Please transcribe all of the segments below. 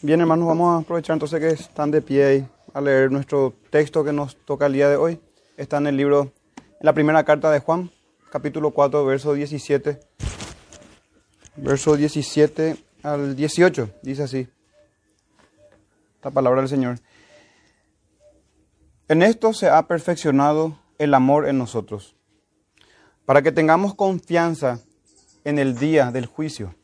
Bien, hermanos, vamos a aprovechar entonces que están de pie y a leer nuestro texto que nos toca el día de hoy. Está en el libro, en la primera carta de Juan, capítulo 4, verso 17. Verso 17 al 18, dice así. La palabra del Señor. En esto se ha perfeccionado el amor en nosotros, para que tengamos confianza en el día del juicio.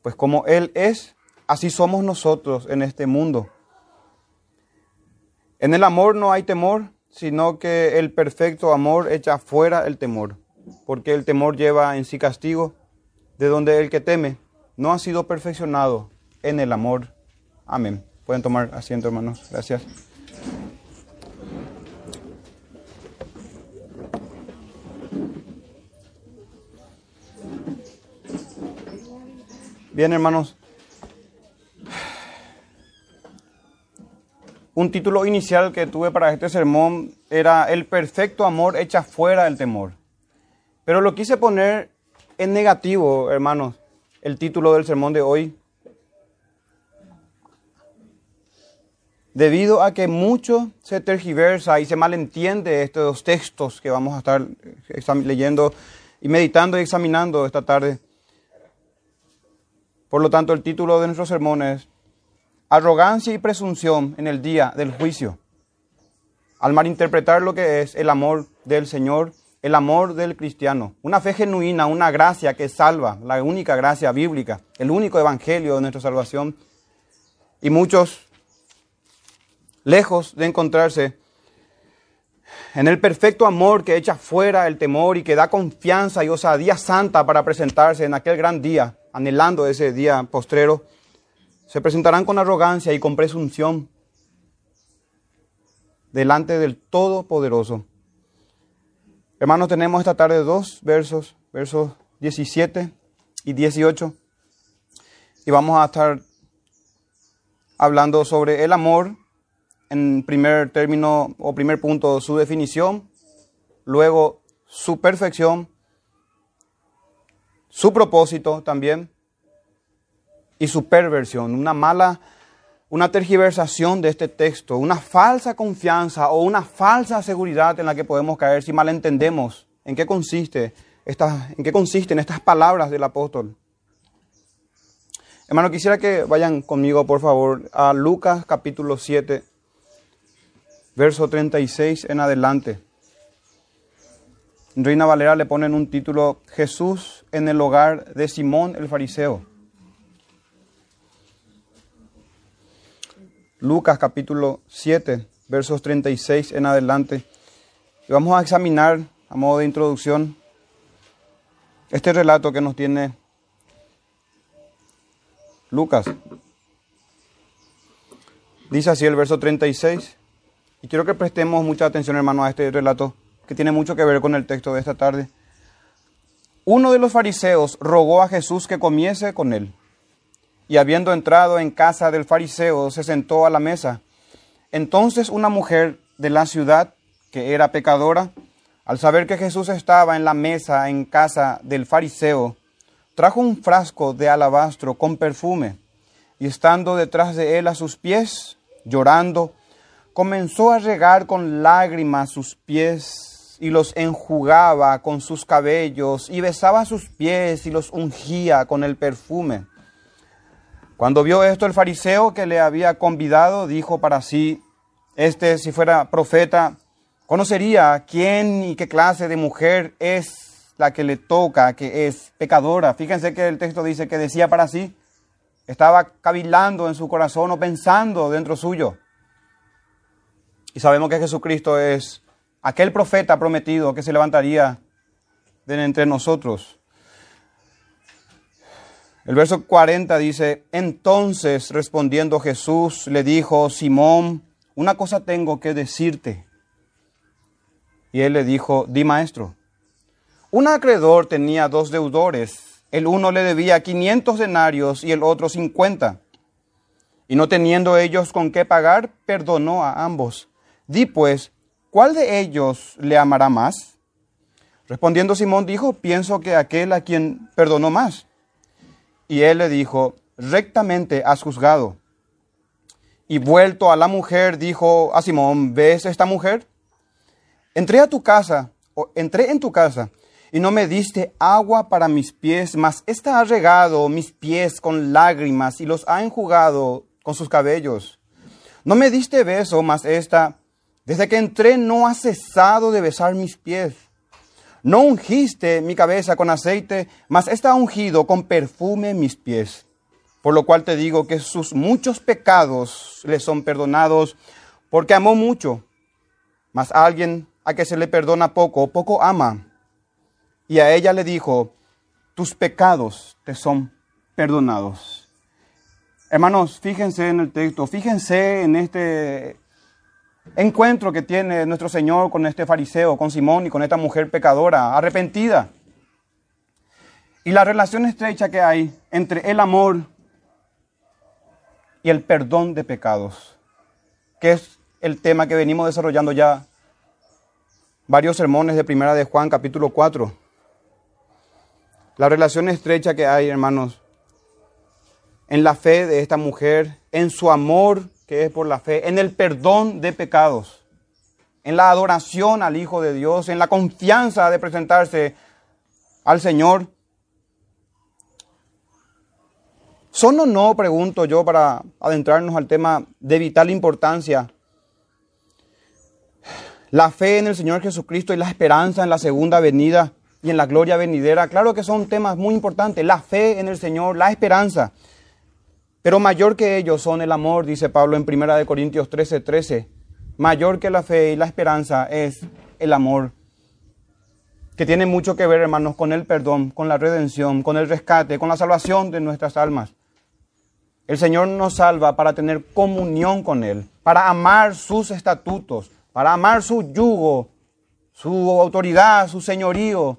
Pues como Él es, Así somos nosotros en este mundo. En el amor no hay temor, sino que el perfecto amor echa fuera el temor, porque el temor lleva en sí castigo, de donde el que teme no ha sido perfeccionado en el amor. Amén. Pueden tomar asiento, hermanos. Gracias. Bien, hermanos. Un título inicial que tuve para este sermón era El perfecto amor echa fuera el temor. Pero lo quise poner en negativo, hermanos, el título del sermón de hoy. Debido a que mucho se tergiversa y se malentiende estos textos que vamos a estar leyendo y meditando y examinando esta tarde. Por lo tanto, el título de nuestro sermón es arrogancia y presunción en el día del juicio. Al malinterpretar lo que es el amor del Señor, el amor del cristiano, una fe genuina, una gracia que salva, la única gracia bíblica, el único evangelio de nuestra salvación. Y muchos, lejos de encontrarse en el perfecto amor que echa fuera el temor y que da confianza y osadía santa para presentarse en aquel gran día, anhelando ese día postrero, se presentarán con arrogancia y con presunción delante del Todopoderoso. Hermanos, tenemos esta tarde dos versos, versos 17 y 18, y vamos a estar hablando sobre el amor, en primer término o primer punto su definición, luego su perfección, su propósito también, y su perversión, una mala, una tergiversación de este texto, una falsa confianza o una falsa seguridad en la que podemos caer si malentendemos en qué consiste esta, en qué consisten estas palabras del apóstol. Hermano, quisiera que vayan conmigo, por favor, a Lucas capítulo 7, verso 36 en adelante. Reina Valera le ponen un título, Jesús en el hogar de Simón el fariseo. Lucas capítulo 7, versos 36 en adelante. Y vamos a examinar, a modo de introducción, este relato que nos tiene Lucas. Dice así el verso 36. Y quiero que prestemos mucha atención, hermano, a este relato que tiene mucho que ver con el texto de esta tarde. Uno de los fariseos rogó a Jesús que comiese con él. Y habiendo entrado en casa del fariseo, se sentó a la mesa. Entonces una mujer de la ciudad, que era pecadora, al saber que Jesús estaba en la mesa en casa del fariseo, trajo un frasco de alabastro con perfume, y estando detrás de él a sus pies, llorando, comenzó a regar con lágrimas sus pies y los enjugaba con sus cabellos y besaba sus pies y los ungía con el perfume. Cuando vio esto el fariseo que le había convidado, dijo para sí, este si fuera profeta, conocería quién y qué clase de mujer es la que le toca, que es pecadora. Fíjense que el texto dice que decía para sí, estaba cavilando en su corazón o pensando dentro suyo. Y sabemos que Jesucristo es aquel profeta prometido que se levantaría de entre nosotros. El verso 40 dice, entonces respondiendo Jesús le dijo, Simón, una cosa tengo que decirte. Y él le dijo, di maestro. Un acreedor tenía dos deudores. El uno le debía 500 denarios y el otro 50. Y no teniendo ellos con qué pagar, perdonó a ambos. Di pues, ¿cuál de ellos le amará más? Respondiendo Simón dijo, pienso que aquel a quien perdonó más. Y él le dijo, rectamente has juzgado. Y vuelto a la mujer, dijo a Simón, ¿ves esta mujer? Entré a tu casa, o entré en tu casa, y no me diste agua para mis pies, mas ésta ha regado mis pies con lágrimas y los ha enjugado con sus cabellos. No me diste beso, mas esta, desde que entré, no ha cesado de besar mis pies. No ungiste mi cabeza con aceite, mas esta ha ungido con perfume mis pies. Por lo cual te digo que sus muchos pecados le son perdonados, porque amó mucho. Mas a alguien a que se le perdona poco, poco ama. Y a ella le dijo, tus pecados te son perdonados. Hermanos, fíjense en el texto, fíjense en este encuentro que tiene nuestro Señor con este fariseo, con Simón y con esta mujer pecadora, arrepentida. Y la relación estrecha que hay entre el amor y el perdón de pecados, que es el tema que venimos desarrollando ya varios sermones de Primera de Juan capítulo 4. La relación estrecha que hay, hermanos, en la fe de esta mujer, en su amor que es por la fe, en el perdón de pecados, en la adoración al Hijo de Dios, en la confianza de presentarse al Señor ¿Son o no, pregunto yo, para adentrarnos al tema de vital importancia, la fe en el Señor Jesucristo y la esperanza en la segunda venida y en la gloria venidera? Claro que son temas muy importantes, la fe en el Señor, la esperanza. Pero mayor que ellos son el amor, dice Pablo en 1 Corintios 13, 13. Mayor que la fe y la esperanza es el amor que tiene mucho que ver, hermanos, con el perdón, con la redención, con el rescate, con la salvación de nuestras almas. El Señor nos salva para tener comunión con Él, para amar sus estatutos, para amar su yugo, su autoridad, su señorío,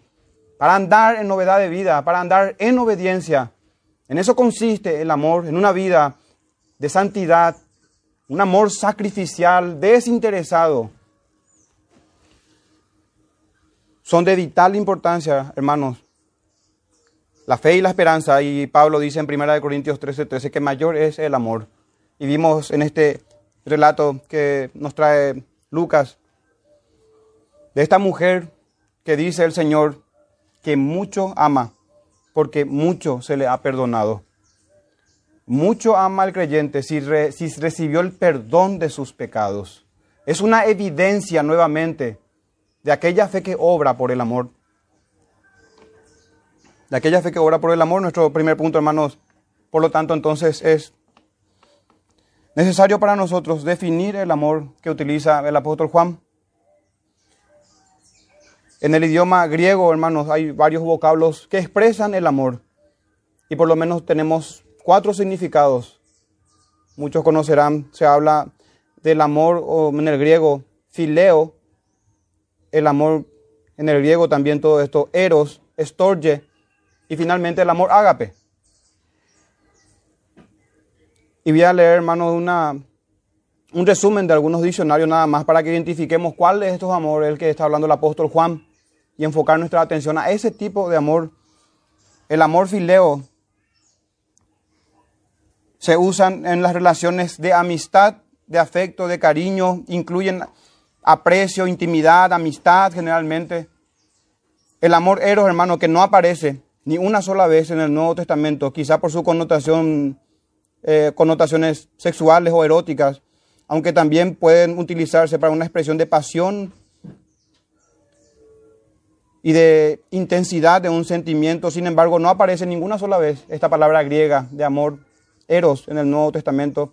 para andar en novedad de vida, para andar en obediencia. En eso consiste el amor, en una vida de santidad, un amor sacrificial, desinteresado. Son de vital importancia, hermanos, la fe y la esperanza, y Pablo dice en 1 Corintios 13, 13 que mayor es el amor. Y vimos en este relato que nos trae Lucas de esta mujer que dice el Señor que mucho ama, porque mucho se le ha perdonado. Mucho ama al creyente si, si recibió el perdón de sus pecados. Es una evidencia nuevamente de aquella fe que obra por el amor de aquella fe que obra por el amor. Nuestro primer punto, hermanos, por lo tanto, entonces es necesario para nosotros definir el amor que utiliza el apóstol Juan. En el idioma griego, hermanos, hay varios vocablos que expresan el amor. Y por lo menos tenemos cuatro significados. Muchos conocerán, se habla del amor o en el griego fileo, el amor en el griego también todo esto, eros, estorge, y finalmente el amor ágape. Y voy a leer, hermanos, una, un resumen de algunos diccionarios nada más para que identifiquemos cuál de estos amores es el que está hablando el apóstol Juan y enfocar nuestra atención a ese tipo de amor. El amor fileo se usan en las relaciones de amistad, de afecto, de cariño, incluyen aprecio, intimidad, amistad generalmente. El amor eros, hermano, que no aparece ni una sola vez en el Nuevo Testamento, quizá por su connotación, eh, connotaciones sexuales o eróticas, aunque también pueden utilizarse para una expresión de pasión y de intensidad de un sentimiento. Sin embargo, no aparece ninguna sola vez esta palabra griega de amor, eros, en el Nuevo Testamento.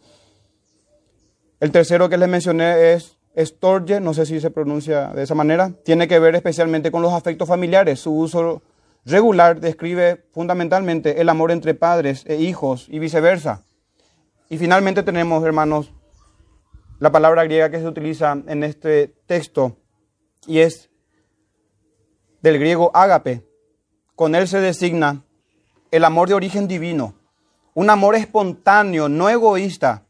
El tercero que les mencioné es estorge, no sé si se pronuncia de esa manera, tiene que ver especialmente con los afectos familiares, su uso regular describe fundamentalmente el amor entre padres e hijos y viceversa. Y finalmente tenemos, hermanos, la palabra griega que se utiliza en este texto y es del griego ágape. Con él se designa el amor de origen divino, un amor espontáneo, no egoísta.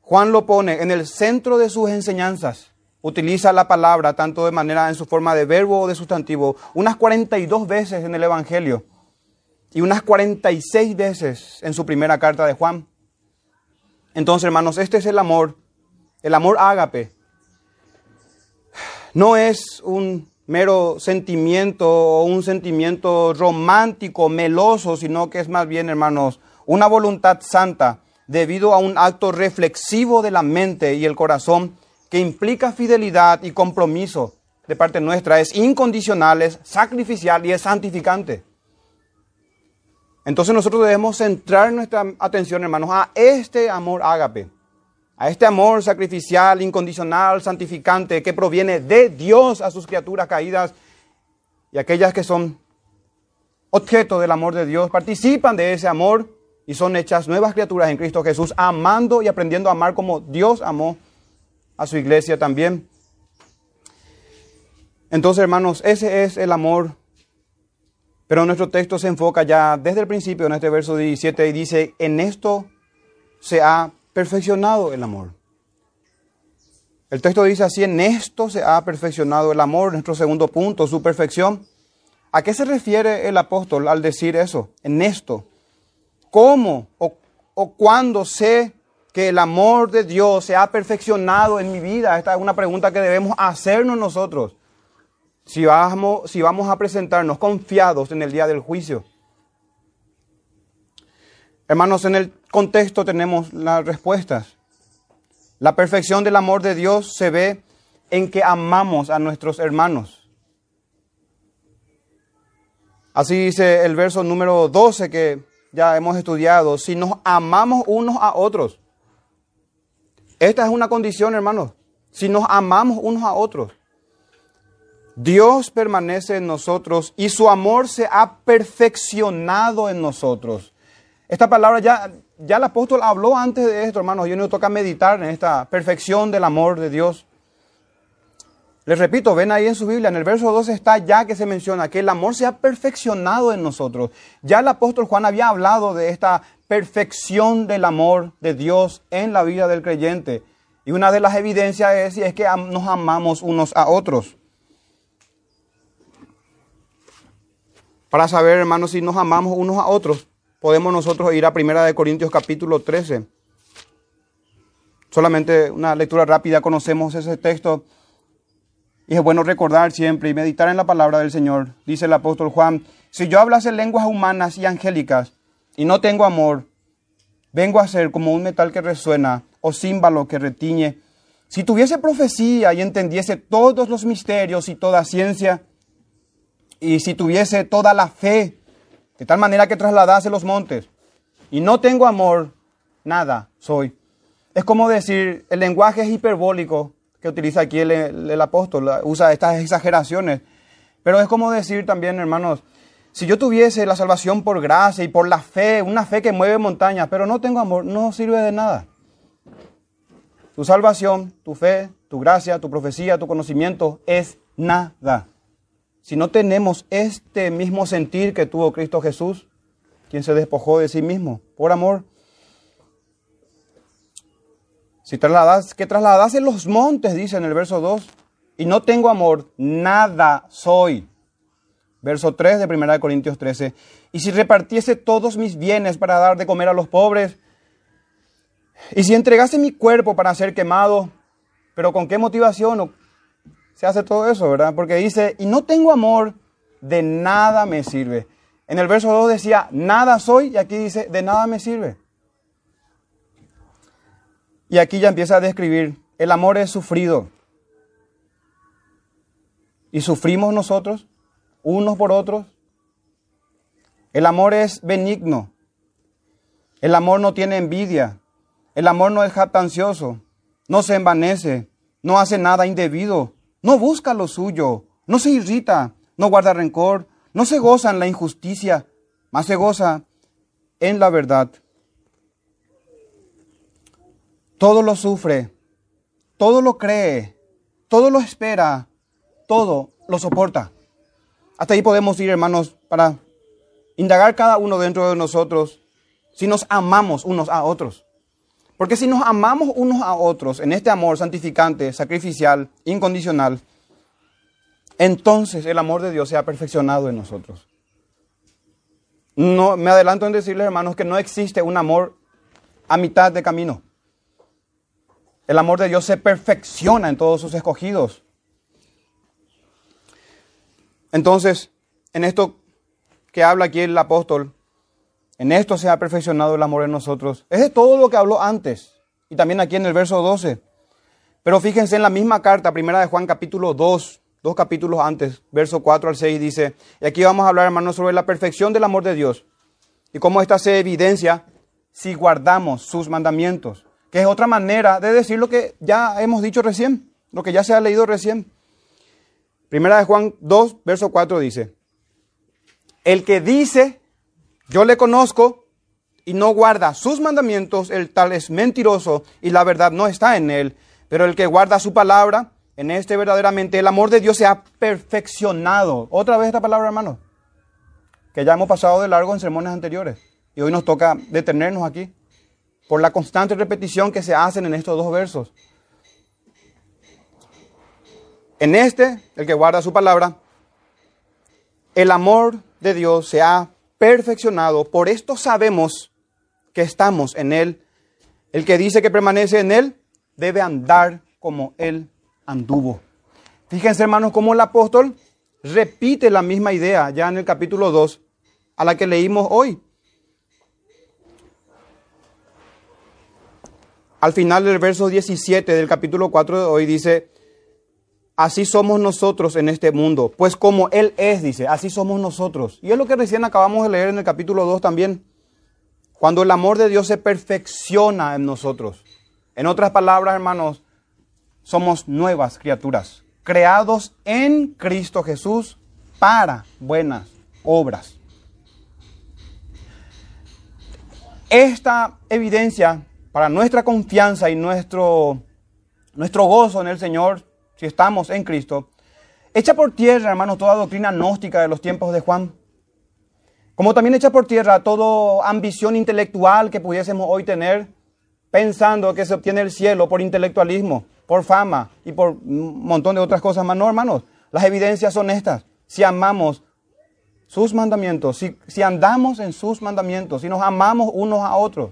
Juan lo pone en el centro de sus enseñanzas utiliza la palabra tanto de manera en su forma de verbo o de sustantivo, unas 42 veces en el Evangelio y unas 46 veces en su primera carta de Juan. Entonces, hermanos, este es el amor, el amor ágape. No es un mero sentimiento o un sentimiento romántico, meloso, sino que es más bien, hermanos, una voluntad santa debido a un acto reflexivo de la mente y el corazón que implica fidelidad y compromiso de parte nuestra, es incondicional, es sacrificial y es santificante. Entonces nosotros debemos centrar nuestra atención, hermanos, a este amor ágape, a este amor sacrificial, incondicional, santificante, que proviene de Dios a sus criaturas caídas y aquellas que son objeto del amor de Dios, participan de ese amor y son hechas nuevas criaturas en Cristo Jesús, amando y aprendiendo a amar como Dios amó a su iglesia también. Entonces, hermanos, ese es el amor pero nuestro texto se enfoca ya desde el principio en este verso 17 y dice, en esto se ha perfeccionado el amor. El texto dice así, en esto se ha perfeccionado el amor, nuestro segundo punto, su perfección. ¿A qué se refiere el apóstol al decir eso? En esto. ¿Cómo o, o cuándo sé que el amor de Dios se ha perfeccionado en mi vida? Esta es una pregunta que debemos hacernos nosotros si vamos, si vamos a presentarnos confiados en el día del juicio. Hermanos, en el contexto tenemos las respuestas. La perfección del amor de Dios se ve en que amamos a nuestros hermanos. Así dice el verso número 12 que ya hemos estudiado, si nos amamos unos a otros. Esta es una condición, hermanos. Si nos amamos unos a otros. Dios permanece en nosotros y su amor se ha perfeccionado en nosotros. Esta palabra ya, ya el apóstol habló antes de esto, hermanos. Yo no toca meditar en esta perfección del amor de Dios. Les repito, ven ahí en su Biblia, en el verso 2 está ya que se menciona que el amor se ha perfeccionado en nosotros. Ya el apóstol Juan había hablado de esta perfección del amor de Dios en la vida del creyente. Y una de las evidencias es, es que nos amamos unos a otros. Para saber, hermanos, si nos amamos unos a otros, podemos nosotros ir a Primera de Corintios capítulo 13. Solamente una lectura rápida, conocemos ese texto. Y es bueno recordar siempre y meditar en la palabra del Señor. Dice el apóstol Juan, si yo hablase lenguas humanas y angélicas y no tengo amor, vengo a ser como un metal que resuena o címbalo que retiñe. Si tuviese profecía y entendiese todos los misterios y toda ciencia, y si tuviese toda la fe, de tal manera que trasladase los montes, y no tengo amor, nada soy. Es como decir, el lenguaje es hiperbólico que utiliza aquí el, apóstol, usa estas exageraciones, pero es como decir también, hermanos, si yo tuviese la salvación por gracia y por la fe, una fe que mueve montañas, pero no tengo amor, no sirve de nada. Tu salvación, tu fe, tu gracia, tu profecía, tu conocimiento es nada si no tenemos este mismo sentir que tuvo Cristo Jesús, quien se despojó de sí mismo por amor, si trasladas, que trasladase los montes, dice en el verso 2, y no tengo amor, nada soy. Verso 3 de 1 Corintios 13. Y si repartiese todos mis bienes para dar de comer a los pobres, y si entregase mi cuerpo para ser quemado, pero con qué motivación se hace todo eso, ¿verdad? Porque dice, y no tengo amor, de nada me sirve. En el verso 2 decía, nada soy, y aquí dice, de nada me sirve. Y aquí ya empieza a describir, el amor es sufrido. Y sufrimos nosotros, unos por otros. El amor es benigno. El amor no tiene envidia. El amor no es jactancioso. No se envanece. No hace nada indebido no busca lo suyo, no se irrita, no guarda rencor, no se goza en la injusticia, más se goza en la verdad. Todo lo sufre, todo lo cree, todo lo espera, todo lo soporta. Hasta ahí podemos ir, hermanos, para indagar cada uno dentro de nosotros si nos amamos unos a otros. Porque si nos amamos unos a otros en este amor santificante, sacrificial, incondicional, entonces el amor de Dios se ha perfeccionado en nosotros. No, me adelanto en decirles, hermanos, que no existe un amor a mitad de camino. El amor de Dios se perfecciona en todos sus escogidos. Entonces, en esto que habla aquí el apóstol, en esto se ha perfeccionado el amor en nosotros. Es de todo lo que habló antes y también aquí en el verso 12. Pero fíjense en la misma carta, primera de Juan capítulo 2, dos capítulos antes, verso 4 al 6 dice, y aquí vamos a hablar hermanos sobre la perfección del amor de Dios y cómo esta se evidencia si guardamos sus mandamientos, que es otra manera de decir lo que ya hemos dicho recién, lo que ya se ha leído recién. Primera de Juan 2, verso 4 dice, el que dice, yo le conozco y no guarda sus mandamientos, el tal es mentiroso y la verdad no está en él, pero el que guarda su palabra, en este verdaderamente el amor de Dios se ha perfeccionado. Otra vez esta palabra, hermano, que ya hemos pasado de largo en sermones anteriores. Y hoy nos toca detenernos aquí por la constante repetición que se hacen en estos dos versos. En este, el que guarda su palabra, el amor de Dios se ha perfeccionado. Por esto sabemos que estamos en Él. El que dice que permanece en Él debe andar como Él anduvo. Fíjense, hermanos, cómo el apóstol repite la misma idea ya en el capítulo 2 a la que leímos hoy. Al final del verso 17 del capítulo 4 de hoy dice, así somos nosotros en este mundo, pues como Él es, dice, así somos nosotros. Y es lo que recién acabamos de leer en el capítulo 2 también, cuando el amor de Dios se perfecciona en nosotros. En otras palabras, hermanos, somos nuevas criaturas, creados en Cristo Jesús para buenas obras. Esta evidencia para nuestra confianza y nuestro, nuestro gozo en el Señor, si estamos en Cristo, echa por tierra, hermanos, toda doctrina gnóstica de los tiempos de Juan. Como también echa por tierra toda ambición intelectual que pudiésemos hoy tener, pensando que se obtiene el cielo por intelectualismo, por fama y por un montón de otras cosas más. No, hermanos, las evidencias son estas. Si amamos sus mandamientos, si, si andamos en sus mandamientos, si nos amamos unos a otros,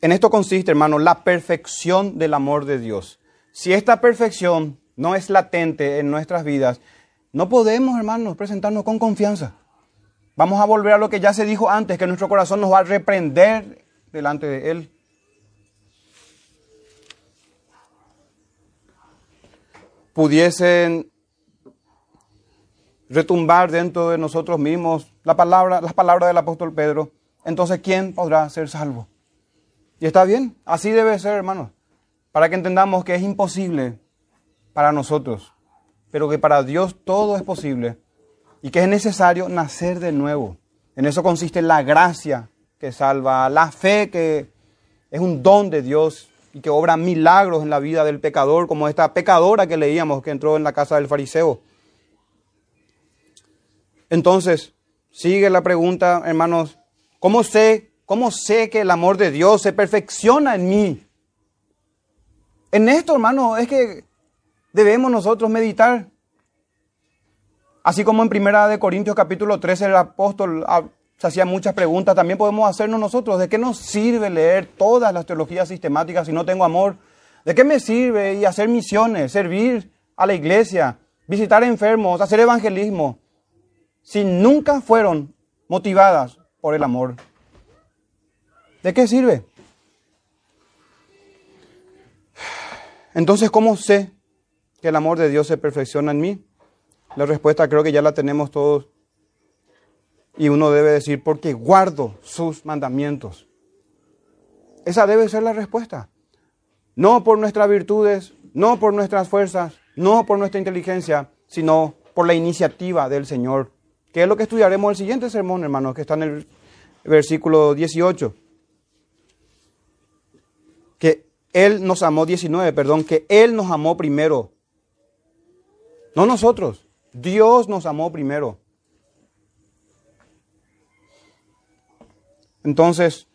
En esto consiste, hermano, la perfección del amor de Dios. Si esta perfección no es latente en nuestras vidas, no podemos, hermanos, presentarnos con confianza. Vamos a volver a lo que ya se dijo antes, que nuestro corazón nos va a reprender delante de Él. Pudiesen retumbar dentro de nosotros mismos la palabra, las palabras del apóstol Pedro, entonces ¿quién podrá ser salvo? Y está bien, así debe ser, hermanos, para que entendamos que es imposible para nosotros, pero que para Dios todo es posible y que es necesario nacer de nuevo. En eso consiste la gracia que salva, la fe que es un don de Dios y que obra milagros en la vida del pecador, como esta pecadora que leíamos que entró en la casa del fariseo. Entonces, sigue la pregunta, hermanos, ¿cómo sé ¿Cómo sé que el amor de Dios se perfecciona en mí? En esto, hermano, es que debemos nosotros meditar. Así como en Primera de Corintios capítulo 13 el apóstol ah, se hacía muchas preguntas, también podemos hacernos nosotros. ¿De qué nos sirve leer todas las teologías sistemáticas si no tengo amor? ¿De qué me sirve y hacer misiones, servir a la iglesia, visitar enfermos, hacer evangelismo, si nunca fueron motivadas por el amor? ¿De qué sirve? Entonces, ¿cómo sé que el amor de Dios se perfecciona en mí? La respuesta creo que ya la tenemos todos. Y uno debe decir, porque guardo sus mandamientos. Esa debe ser la respuesta. No por nuestras virtudes, no por nuestras fuerzas, no por nuestra inteligencia, sino por la iniciativa del Señor. Que es lo que estudiaremos el siguiente sermón, hermanos, que está en el versículo 18 que Él nos amó, 19, perdón, que Él nos amó primero. No nosotros, Dios nos amó primero. Entonces,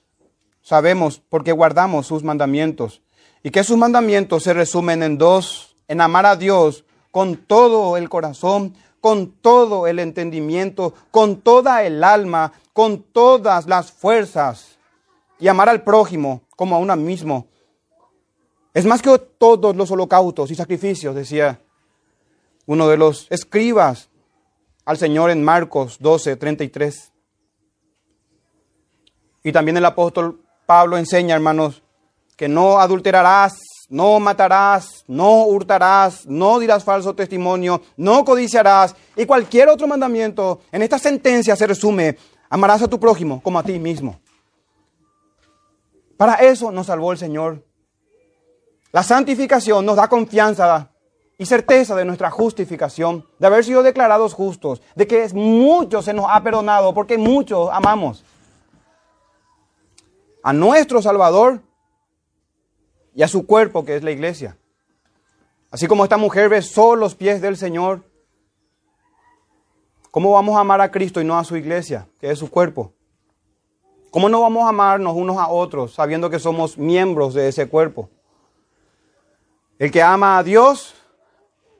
sabemos porque guardamos sus mandamientos y que sus mandamientos se resumen en dos, en amar a Dios con todo el corazón, con todo el entendimiento, con toda el alma, con todas las fuerzas, y amar al prójimo como a uno mismo. Es más que todos los holocaustos y sacrificios, decía uno de los escribas al Señor en Marcos 12, 33. Y también el apóstol Pablo enseña, hermanos, que no adulterarás, no matarás, no hurtarás, no dirás falso testimonio, no codiciarás. Y cualquier otro mandamiento en esta sentencia se resume, amarás a tu prójimo como a ti mismo. Para eso nos salvó el Señor. La santificación nos da confianza y certeza de nuestra justificación, de haber sido declarados justos, de que mucho se nos ha perdonado porque muchos amamos a nuestro Salvador y a su cuerpo que es la iglesia. Así como esta mujer besó los pies del Señor, ¿cómo vamos a amar a Cristo y no a su iglesia, que es su cuerpo? ¿Cómo no vamos a amarnos unos a otros sabiendo que somos miembros de ese cuerpo? El que ama a Dios,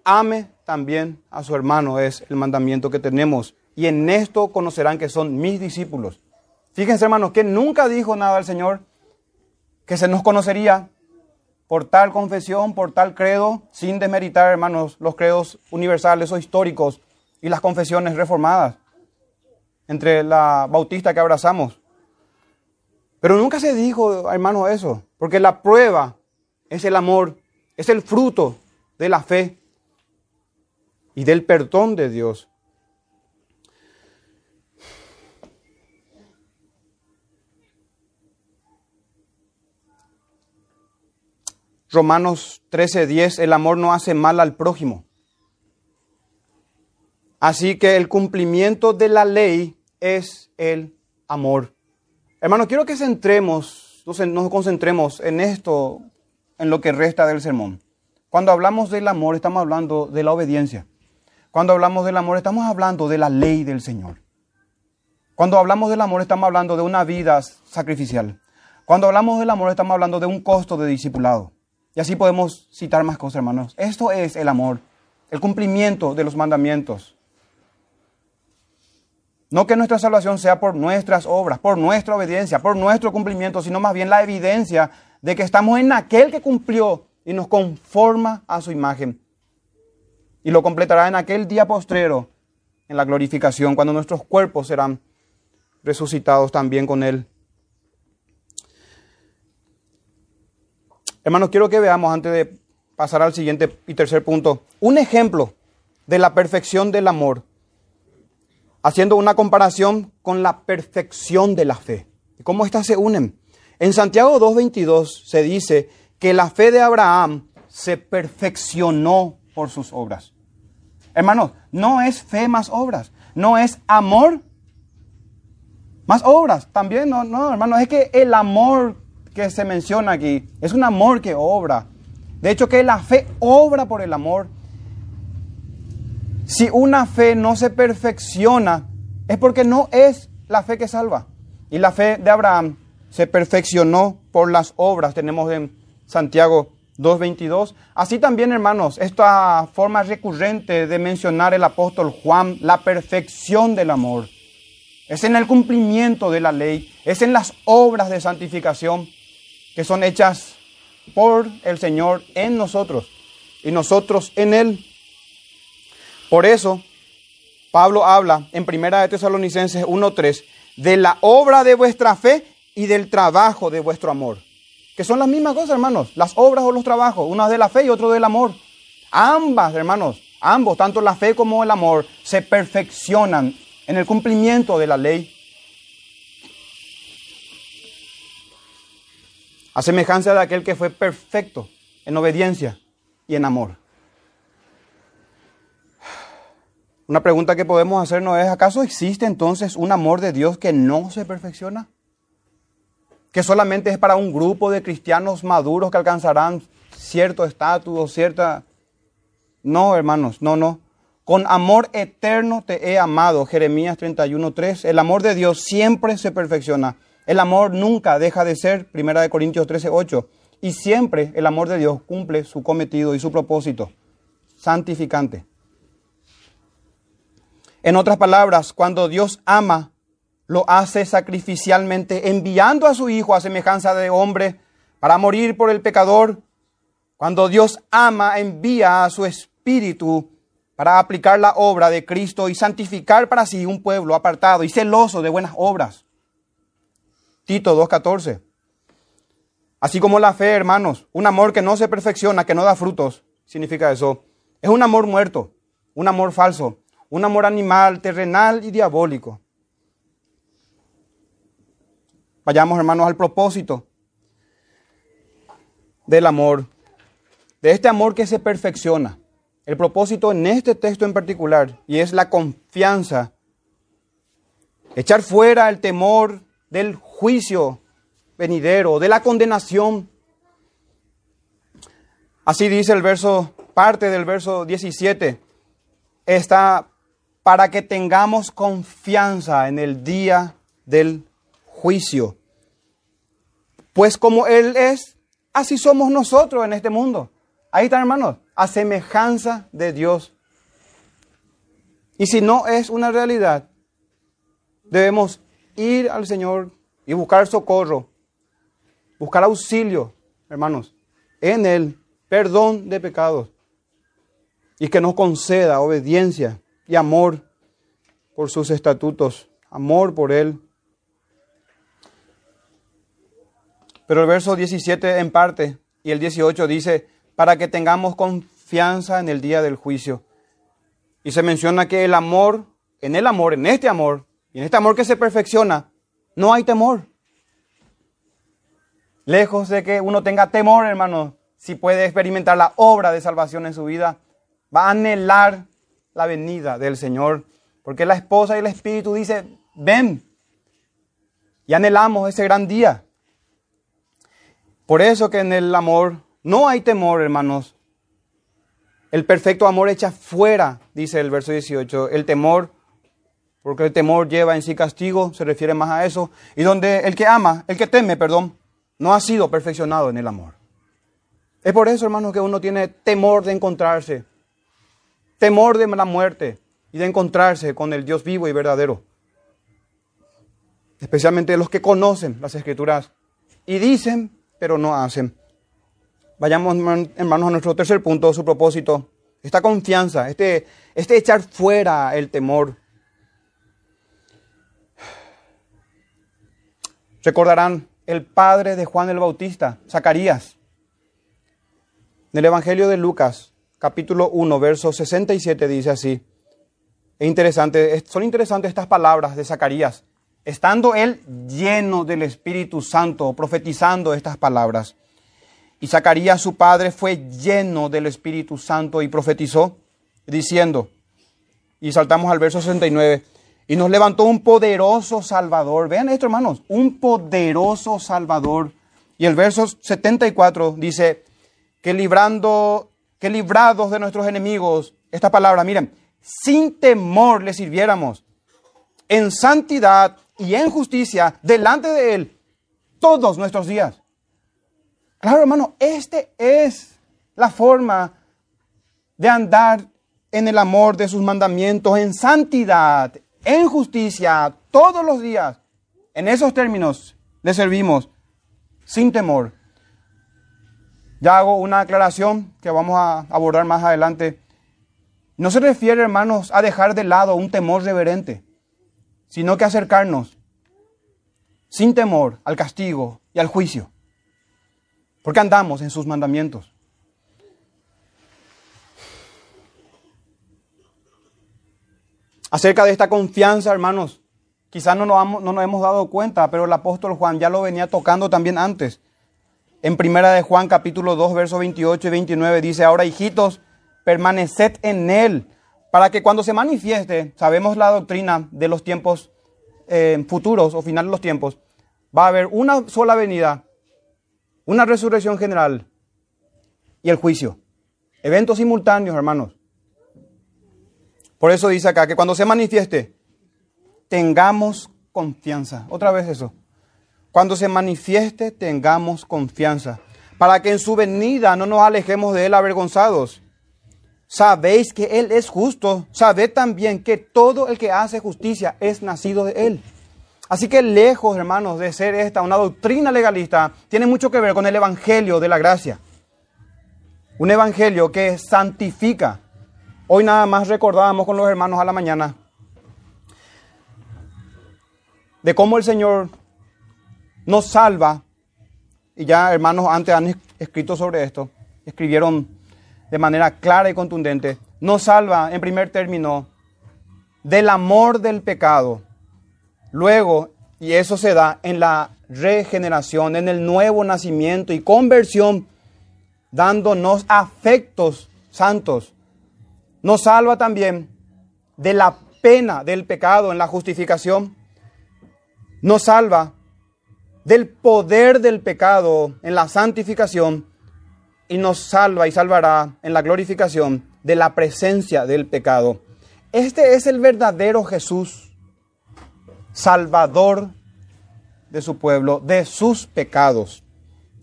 ame también a su hermano, es el mandamiento que tenemos. Y en esto conocerán que son mis discípulos. Fíjense, hermanos, que nunca dijo nada al Señor que se nos conocería por tal confesión, por tal credo, sin desmeritar, hermanos, los credos universales o históricos y las confesiones reformadas entre la bautista que abrazamos. Pero nunca se dijo, hermano, eso, porque la prueba es el amor, es el fruto de la fe y del perdón de Dios. Romanos 13:10, el amor no hace mal al prójimo. Así que el cumplimiento de la ley es el amor. Hermano, quiero que centremos, nos concentremos en esto, en lo que resta del sermón. Cuando hablamos del amor, estamos hablando de la obediencia. Cuando hablamos del amor, estamos hablando de la ley del Señor. Cuando hablamos del amor, estamos hablando de una vida sacrificial. Cuando hablamos del amor, estamos hablando de un costo de discipulado. Y así podemos citar más cosas, hermanos. Esto es el amor, el cumplimiento de los mandamientos. No que nuestra salvación sea por nuestras obras, por nuestra obediencia, por nuestro cumplimiento, sino más bien la evidencia de que estamos en aquel que cumplió y nos conforma a su imagen. Y lo completará en aquel día postrero, en la glorificación, cuando nuestros cuerpos serán resucitados también con Él. Hermanos, quiero que veamos antes de pasar al siguiente y tercer punto, un ejemplo de la perfección del amor haciendo una comparación con la perfección de la fe. ¿Cómo estas se unen? En Santiago 2.22 se dice que la fe de Abraham se perfeccionó por sus obras. Hermanos, no es fe más obras, no es amor más obras. También, no, no, hermanos, es que el amor que se menciona aquí es un amor que obra. De hecho, que la fe obra por el amor si una fe no se perfecciona, es porque no es la fe que salva. Y la fe de Abraham se perfeccionó por las obras. Tenemos en Santiago 2.22. Así también, hermanos, esta forma recurrente de mencionar el apóstol Juan, la perfección del amor. Es en el cumplimiento de la ley, es en las obras de santificación que son hechas por el Señor en nosotros y nosotros en Él. Por eso, Pablo habla en Primera de Tesalonicenses 1.3 de la obra de vuestra fe y del trabajo de vuestro amor. Que son las mismas cosas, hermanos. Las obras o los trabajos. Una de la fe y otro del amor. Ambas, hermanos, ambos, tanto la fe como el amor, se perfeccionan en el cumplimiento de la ley. A semejanza de aquel que fue perfecto en obediencia y en amor. Una pregunta que podemos hacernos es, ¿acaso existe entonces un amor de Dios que no se perfecciona? ¿Que solamente es para un grupo de cristianos maduros que alcanzarán cierto estatus o cierta... No, hermanos, no, no. Con amor eterno te he amado, Jeremías 31.3. El amor de Dios siempre se perfecciona. El amor nunca deja de ser, 1 Corintios 13.8. Y siempre el amor de Dios cumple su cometido y su propósito santificante. En otras palabras, cuando Dios ama, lo hace sacrificialmente, enviando a su Hijo a semejanza de hombre para morir por el pecador. Cuando Dios ama, envía a su Espíritu para aplicar la obra de Cristo y santificar para sí un pueblo apartado y celoso de buenas obras. Tito 2.14. Así como la fe, hermanos, un amor que no se perfecciona, que no da frutos, significa eso. Es un amor muerto, un amor falso, un amor animal, terrenal y diabólico. Vayamos, hermanos, al propósito del amor, de este amor que se perfecciona. El propósito en este texto en particular, y es la confianza, echar fuera el temor del juicio venidero, de la condenación. Así dice el verso, parte del verso 17, está para que tengamos confianza en el día del juicio. Pues como Él es, así somos nosotros en este mundo. Ahí están, hermanos, a semejanza de Dios. Y si no es una realidad, debemos ir al Señor y buscar socorro, buscar auxilio, hermanos, en Él, perdón de pecados, y que nos conceda obediencia y amor por sus estatutos, amor por Él. Pero el verso 17 en parte y el 18 dice, para que tengamos confianza en el día del juicio. Y se menciona que el amor, en el amor, en este amor, y en este amor que se perfecciona, no hay temor. Lejos de que uno tenga temor, hermano, si puede experimentar la obra de salvación en su vida, va a anhelar la venida del Señor. Porque la esposa y el Espíritu dice, ven. Y anhelamos ese gran día. Por eso que en el amor no hay temor, hermanos. El perfecto amor echa fuera, dice el verso 18, el temor, porque el temor lleva en sí castigo, se refiere más a eso, y donde el que ama, el que teme, perdón, no ha sido perfeccionado en el amor. Es por eso, hermanos, que uno tiene temor de encontrarse, temor de la muerte y de encontrarse con el Dios vivo y verdadero. Especialmente los que conocen las escrituras y dicen, pero no hacen. Vayamos, hermanos, a nuestro tercer punto, su propósito. Esta confianza, este, este echar fuera el temor. Recordarán el padre de Juan el Bautista, Zacarías. En el Evangelio de Lucas, capítulo 1, verso 67, dice así. Es interesante, son interesantes estas palabras de Zacarías. Estando él lleno del Espíritu Santo, profetizando estas palabras. Y Zacarías, su padre, fue lleno del Espíritu Santo y profetizó, diciendo, y saltamos al verso 69, y nos levantó un poderoso Salvador. Vean esto, hermanos, un poderoso Salvador. Y el verso 74 dice, que librando, que librados de nuestros enemigos, esta palabra, miren, sin temor le sirviéramos, en santidad y en justicia delante de Él todos nuestros días. Claro, hermano, este es la forma de andar en el amor de sus mandamientos, en santidad, en justicia, todos los días. En esos términos le servimos sin temor. Ya hago una aclaración que vamos a abordar más adelante. No se refiere, hermanos, a dejar de lado un temor reverente, sino que acercarnos sin temor al castigo y al juicio. Porque andamos en sus mandamientos. Acerca de esta confianza, hermanos, quizás no nos, no nos hemos dado cuenta, pero el apóstol Juan ya lo venía tocando también antes. En primera de Juan capítulo 2, versos 28 y 29 dice, ahora hijitos, permaneced en él, para que cuando se manifieste, sabemos la doctrina de los tiempos eh, futuros o final de los tiempos, va a haber una sola venida una resurrección general y el juicio. Eventos simultáneos, hermanos. Por eso dice acá que cuando se manifieste, tengamos confianza. Otra vez eso. Cuando se manifieste, tengamos confianza. Para que en su venida no nos alejemos de él avergonzados, sabéis que Él es justo, sabed también que todo el que hace justicia es nacido de Él. Así que lejos, hermanos, de ser esta una doctrina legalista, tiene mucho que ver con el Evangelio de la gracia. Un Evangelio que santifica. Hoy nada más recordábamos con los hermanos a la mañana de cómo el Señor nos salva. Y ya hermanos antes han escrito sobre esto, escribieron de manera clara y contundente, nos salva en primer término del amor del pecado. Luego, y eso se da en la regeneración, en el nuevo nacimiento y conversión, dándonos afectos santos. Nos salva también de la pena del pecado en la justificación. Nos salva del poder del pecado en la santificación y nos salva y salvará en la glorificación de la presencia del pecado. Este es el verdadero Jesús, salvador de su pueblo, de sus pecados.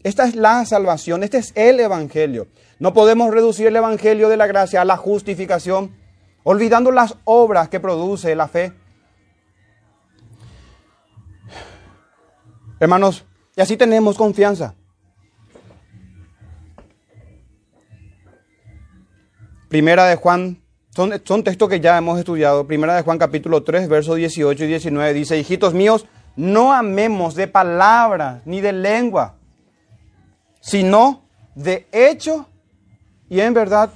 Esta es la salvación, este es el Evangelio. No podemos reducir el Evangelio de la gracia a la justificación, olvidando las obras que produce la fe. Hermanos, y así tenemos confianza. Primera de Juan, son, son textos que ya hemos estudiado. Primera de Juan capítulo 3, versos 18 y 19 dice, hijitos míos, no amemos de palabra ni de lengua, sino de hecho y en verdad.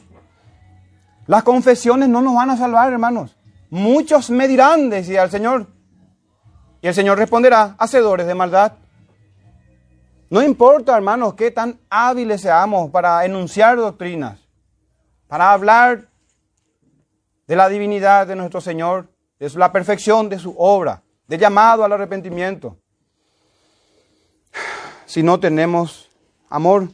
Las confesiones no nos van a salvar, hermanos. Muchos me dirán, decía el Señor, y el Señor responderá, hacedores de maldad. No importa, hermanos, qué tan hábiles seamos para enunciar doctrinas, para hablar de la divinidad de nuestro Señor, de la perfección de su obra, de llamado al arrepentimiento. Si no tenemos amor,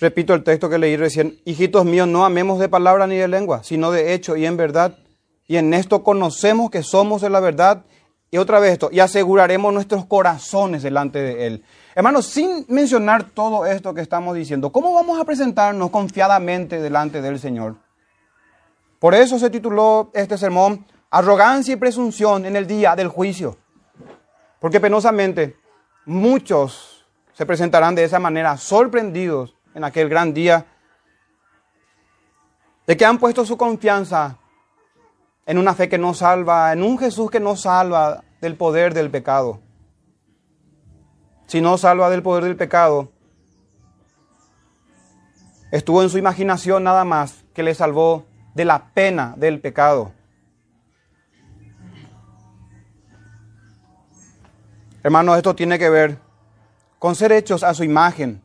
repito el texto que leí recién, hijitos míos, no amemos de palabra ni de lengua, sino de hecho y en verdad y en esto conocemos que somos de la verdad. Y otra vez esto, y aseguraremos nuestros corazones delante de Él. Hermanos, sin mencionar todo esto que estamos diciendo, ¿cómo vamos a presentarnos confiadamente delante del Señor? Por eso se tituló este sermón, Arrogancia y presunción en el día del juicio. Porque penosamente muchos se presentarán de esa manera, sorprendidos en aquel gran día, de que han puesto su confianza en una fe que no salva, en un Jesús que no salva del poder del pecado. Si no salva del poder del pecado, estuvo en su imaginación nada más que le salvó de la pena del pecado. Hermanos, esto tiene que ver con ser hechos a su imagen.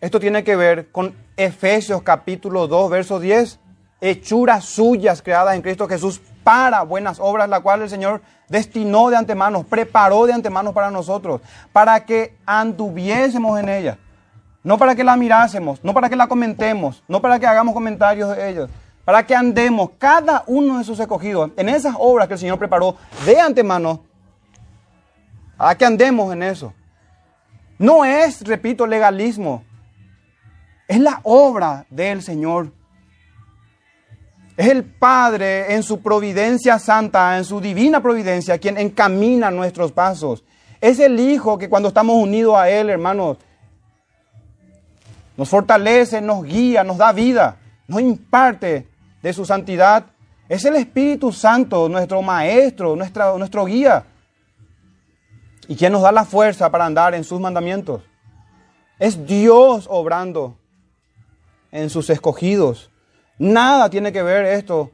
Esto tiene que ver con Efesios capítulo 2, verso 10 hechuras suyas creadas en Cristo Jesús para buenas obras, la cual el Señor destinó de antemano, preparó de antemano para nosotros, para que anduviésemos en ella. No para que la mirásemos, no para que la comentemos, no para que hagamos comentarios de ella, para que andemos cada uno de sus escogidos en esas obras que el Señor preparó de antemano, para que andemos en eso. No es, repito, legalismo, es la obra del Señor es el Padre en su providencia santa, en su divina providencia, quien encamina nuestros pasos. Es el Hijo que cuando estamos unidos a Él, hermanos, nos fortalece, nos guía, nos da vida, nos imparte de su santidad. Es el Espíritu Santo, nuestro Maestro, nuestro guía. Y quien nos da la fuerza para andar en sus mandamientos. Es Dios obrando en sus escogidos. Nada tiene que ver esto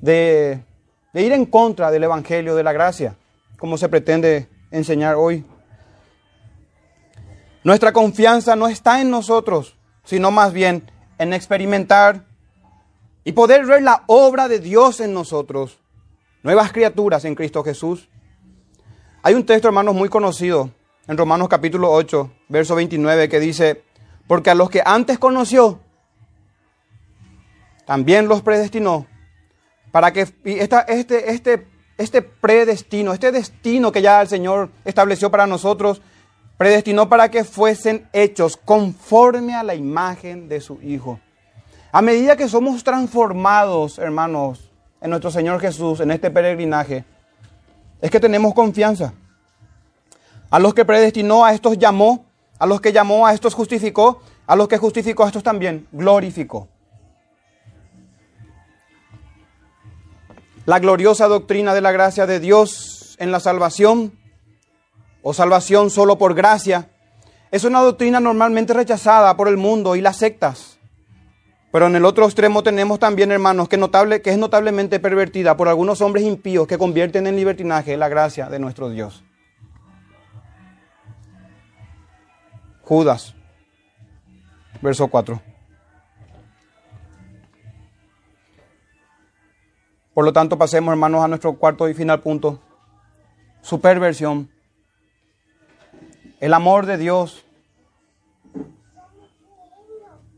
de, ir en contra del Evangelio de la gracia, como se pretende enseñar hoy. Nuestra confianza no está en nosotros, sino más bien en experimentar y poder ver la obra de Dios en nosotros, nuevas criaturas en Cristo Jesús. Hay un texto, hermanos, muy conocido en Romanos capítulo 8, verso 29, que dice, porque a los que antes conoció, también los predestinó para que esta, este, este, este predestino, este destino que ya el Señor estableció para nosotros, predestinó para que fuesen hechos conforme a la imagen de su Hijo. A medida que somos transformados, hermanos, en nuestro Señor Jesús, en este peregrinaje, es que tenemos confianza. A los que predestinó, a estos llamó, a los que llamó, a estos justificó, a los que justificó, a estos también glorificó. La gloriosa doctrina de la gracia de Dios en la salvación o salvación solo por gracia es una doctrina normalmente rechazada por el mundo y las sectas. Pero en el otro extremo tenemos también, hermanos, que, notable, que es notablemente pervertida por algunos hombres impíos que convierten en libertinaje la gracia de nuestro Dios. Judas, verso 4. Por lo tanto, pasemos, hermanos, a nuestro cuarto y final punto. Su perversión. El amor de Dios.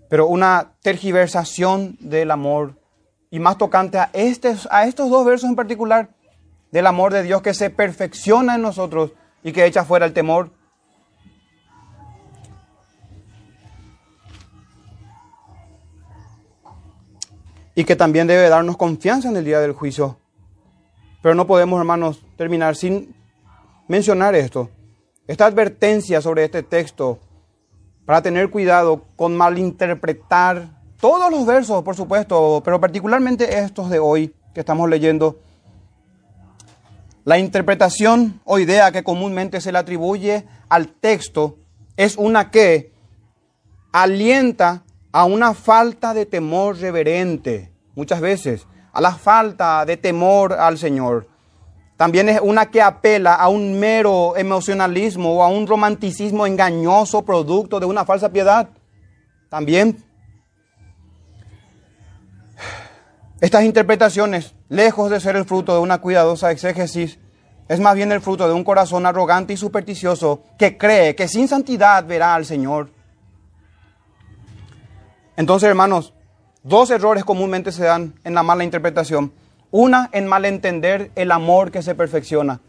Pero una tergiversación del amor. Y más tocante a, este, a estos dos versos en particular. Del amor de Dios que se perfecciona en nosotros y que echa fuera el temor. Y que también debe darnos confianza en el día del juicio. Pero no podemos, hermanos, terminar sin mencionar esto. Esta advertencia sobre este texto, para tener cuidado con malinterpretar todos los versos, por supuesto, pero particularmente estos de hoy que estamos leyendo. La interpretación o idea que comúnmente se le atribuye al texto es una que alienta a una falta de temor reverente, muchas veces, a la falta de temor al Señor. También es una que apela a un mero emocionalismo o a un romanticismo engañoso producto de una falsa piedad. También estas interpretaciones, lejos de ser el fruto de una cuidadosa exégesis, es más bien el fruto de un corazón arrogante y supersticioso que cree que sin santidad verá al Señor. Entonces, hermanos, dos errores comúnmente se dan en la mala interpretación. Una, en malentender el amor que se perfecciona.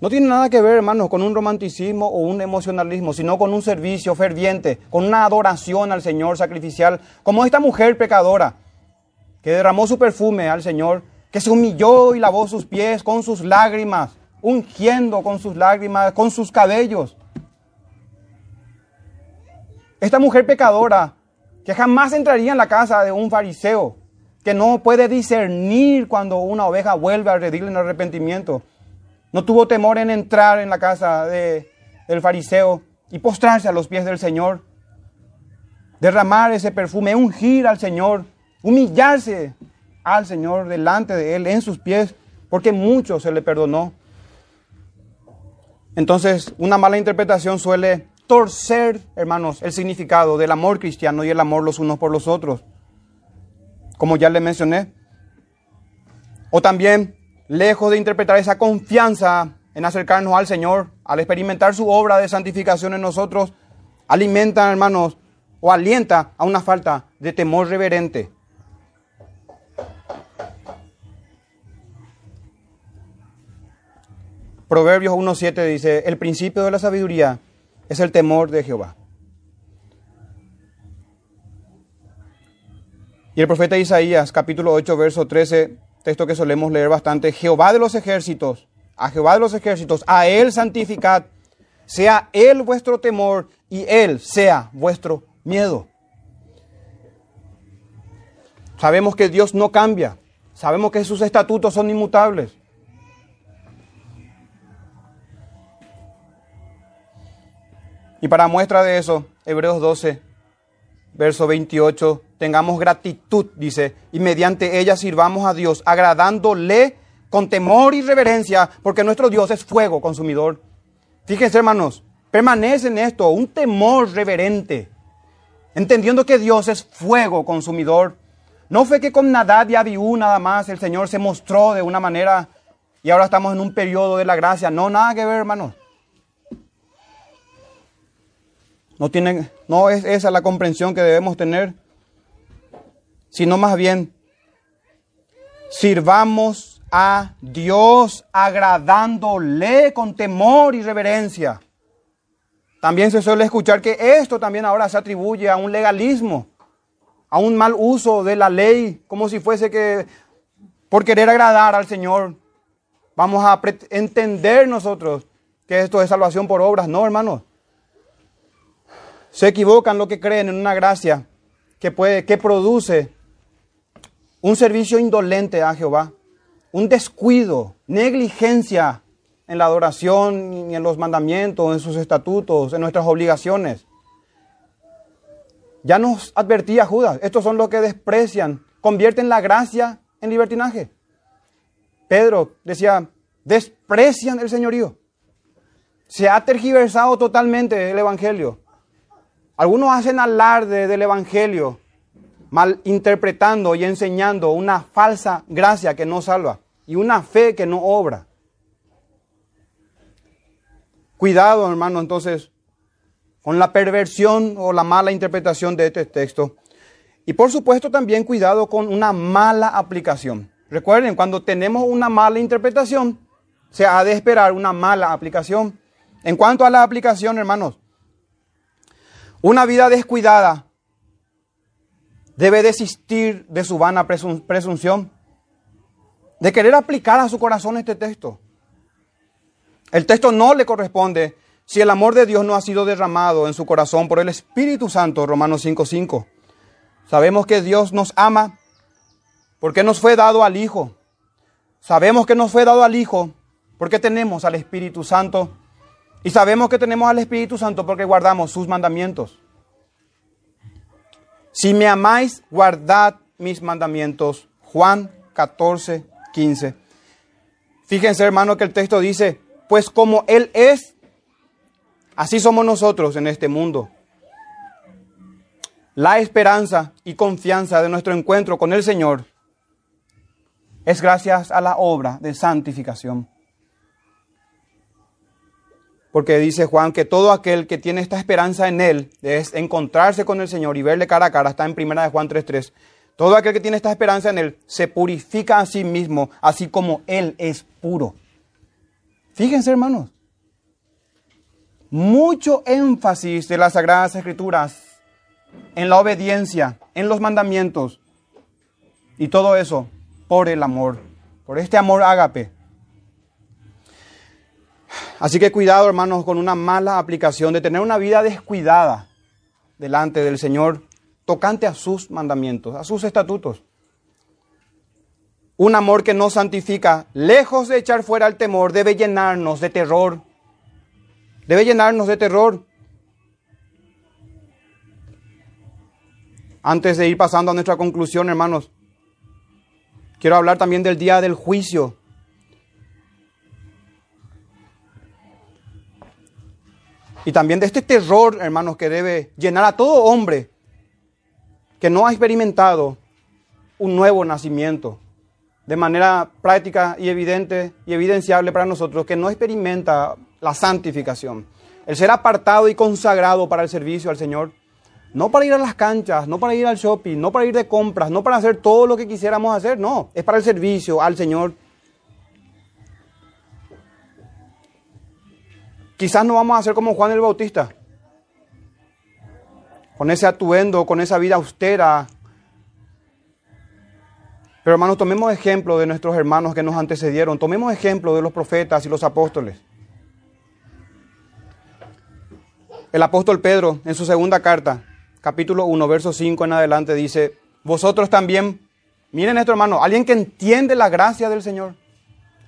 No tiene nada que ver, hermanos, con un romanticismo o un emocionalismo, sino con un servicio ferviente, con una adoración al Señor sacrificial, como esta mujer pecadora que derramó su perfume al Señor, que se humilló y lavó sus pies con sus lágrimas, ungiendo con sus lágrimas, con sus cabellos. Esta mujer pecadora que jamás entraría en la casa de un fariseo, que no puede discernir cuando una oveja vuelve a redirle en arrepentimiento. No tuvo temor en entrar en la casa de, del fariseo y postrarse a los pies del Señor, derramar ese perfume, ungir al Señor, humillarse al Señor delante de Él, en sus pies, porque mucho se le perdonó. Entonces, una mala interpretación suele torcer, hermanos, el significado del amor cristiano y el amor los unos por los otros. Como ya le mencioné. O también, lejos de interpretar esa confianza en acercarnos al Señor, al experimentar su obra de santificación en nosotros, alimenta, hermanos, o alienta a una falta de temor reverente. Proverbios 1.7 dice, el principio de la sabiduría es el temor de Jehová. Y el profeta Isaías, capítulo 8, verso 13, texto que solemos leer bastante, Jehová de los ejércitos, a Jehová de los ejércitos, a Él santificad, sea Él vuestro temor y Él sea vuestro miedo. Sabemos que Dios no cambia, sabemos que sus estatutos son inmutables. Y para muestra de eso, Hebreos 12, verso 28, tengamos gratitud, dice, y mediante ella sirvamos a Dios, agradándole con temor y reverencia, porque nuestro Dios es fuego consumidor. Fíjense, hermanos, permanece en esto, un temor reverente, entendiendo que Dios es fuego consumidor. No fue que con Nadad y Abiú nada más el Señor se mostró de una manera y ahora estamos en un periodo de la gracia. No, nada que ver, hermanos. No, tienen, no es esa la comprensión que debemos tener, sino más bien sirvamos a Dios agradándole con temor y reverencia. También se suele escuchar que esto también ahora se atribuye a un legalismo, a un mal uso de la ley, como si fuese que por querer agradar al Señor vamos a entender nosotros que esto es salvación por obras. No, hermanos. Se equivocan lo que creen en una gracia que, puede, que produce un servicio indolente a Jehová, un descuido, negligencia en la adoración y en los mandamientos, en sus estatutos, en nuestras obligaciones. Ya nos advertía Judas, estos son los que desprecian, convierten la gracia en libertinaje. Pedro decía, desprecian el señorío. Se ha tergiversado totalmente el Evangelio. Algunos hacen alarde del Evangelio, mal interpretando y enseñando una falsa gracia que no salva y una fe que no obra. Cuidado, hermano, entonces, con la perversión o la mala interpretación de este texto. Y por supuesto también cuidado con una mala aplicación. Recuerden, cuando tenemos una mala interpretación, se ha de esperar una mala aplicación. En cuanto a la aplicación, hermanos, una vida descuidada debe desistir de su vana presunción, de querer aplicar a su corazón este texto. El texto no le corresponde si el amor de Dios no ha sido derramado en su corazón por el Espíritu Santo, Romanos 5.5. Sabemos que Dios nos ama porque nos fue dado al Hijo. Sabemos que nos fue dado al Hijo porque tenemos al Espíritu Santo. Y sabemos que tenemos al Espíritu Santo porque guardamos sus mandamientos. Si me amáis, guardad mis mandamientos. Juan 14, 15. Fíjense, hermano, que el texto dice, pues como Él es, así somos nosotros en este mundo. La esperanza y confianza de nuestro encuentro con el Señor es gracias a la obra de santificación. Porque dice Juan que todo aquel que tiene esta esperanza en Él, es encontrarse con el Señor y verle cara a cara, está en primera de Juan 3.3. Todo aquel que tiene esta esperanza en Él se purifica a sí mismo, así como Él es puro. Fíjense, hermanos. Mucho énfasis de las Sagradas Escrituras en la obediencia, en los mandamientos. Y todo eso por el amor, por este amor ágape. Así que cuidado, hermanos, con una mala aplicación de tener una vida descuidada delante del Señor, tocante a sus mandamientos, a sus estatutos. Un amor que nos santifica, lejos de echar fuera el temor, debe llenarnos de terror. Debe llenarnos de terror. Antes de ir pasando a nuestra conclusión, hermanos, quiero hablar también del día del juicio. Y también de este terror, hermanos, que debe llenar a todo hombre que no ha experimentado un nuevo nacimiento de manera práctica y evidente y evidenciable para nosotros que no experimenta la santificación. El ser apartado y consagrado para el servicio al Señor. No para ir a las canchas, no para ir al shopping, no para ir de compras, no para hacer todo lo que quisiéramos hacer, no, es para el servicio al Señor. Quizás no vamos a ser como Juan el Bautista, con ese atuendo, con esa vida austera, pero hermanos, tomemos ejemplo de nuestros hermanos que nos antecedieron, tomemos ejemplo de los profetas y los apóstoles. El apóstol Pedro, en su segunda carta, capítulo 1, verso 5 en adelante, dice, vosotros también, miren esto hermano, alguien que entiende la gracia del Señor,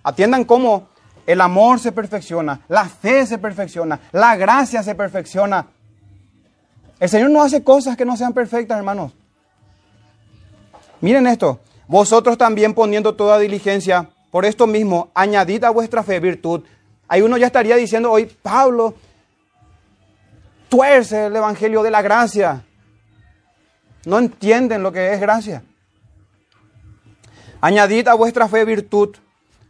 atiendan cómo el amor se perfecciona, la fe se perfecciona, la gracia se perfecciona. El Señor no hace cosas que no sean perfectas, hermanos. Miren esto, vosotros también poniendo toda diligencia, por esto mismo, añadid a vuestra fe virtud. Ahí uno ya estaría diciendo hoy, Pablo, tuerce el Evangelio de la gracia. No entienden lo que es gracia. Añadid a vuestra fe virtud,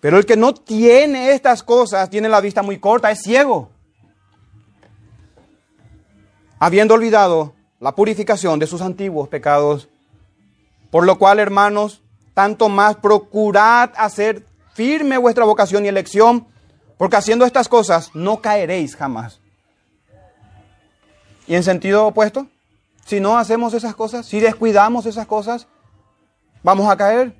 Pero el que no tiene estas cosas tiene la vista muy corta, es ciego. Habiendo olvidado la purificación de sus antiguos pecados. Por lo cual, hermanos, tanto más procurad hacer firme vuestra vocación y elección, porque haciendo estas cosas no caeréis jamás. Y en sentido opuesto, si no hacemos esas cosas, si descuidamos esas cosas, vamos a caer.